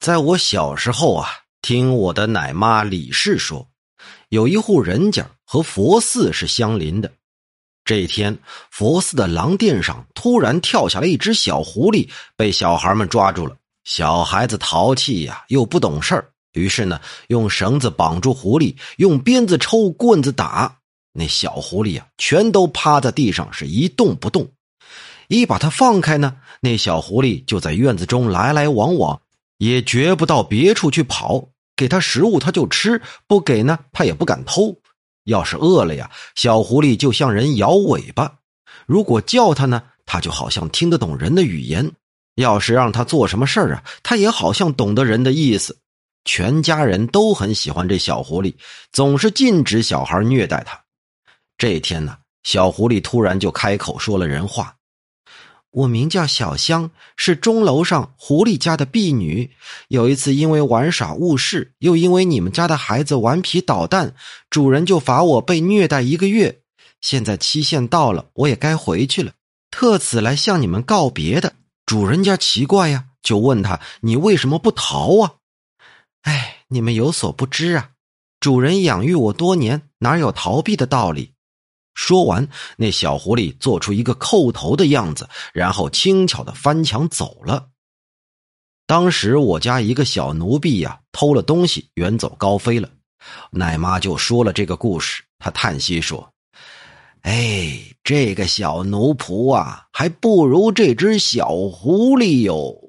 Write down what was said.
在我小时候啊，听我的奶妈李氏说，有一户人家和佛寺是相邻的。这一天，佛寺的廊殿上突然跳下来一只小狐狸，被小孩们抓住了。小孩子淘气呀，又不懂事儿，于是呢，用绳子绑住狐狸，用鞭子抽，棍子打。那小狐狸啊，全都趴在地上，是一动不动。一把它放开呢，那小狐狸就在院子中来来往往。也绝不到别处去跑，给他食物他就吃，不给呢他也不敢偷。要是饿了呀，小狐狸就像人摇尾巴；如果叫他呢，他就好像听得懂人的语言。要是让他做什么事儿啊，他也好像懂得人的意思。全家人都很喜欢这小狐狸，总是禁止小孩虐待他。这天呢，小狐狸突然就开口说了人话。我名叫小香，是钟楼上狐狸家的婢女。有一次，因为玩耍误事，又因为你们家的孩子顽皮捣蛋，主人就罚我被虐待一个月。现在期限到了，我也该回去了，特此来向你们告别的。主人家奇怪呀，就问他：“你为什么不逃啊？”哎，你们有所不知啊，主人养育我多年，哪有逃避的道理？说完，那小狐狸做出一个叩头的样子，然后轻巧的翻墙走了。当时我家一个小奴婢呀，偷了东西，远走高飞了。奶妈就说了这个故事，她叹息说：“哎，这个小奴仆啊，还不如这只小狐狸哟。”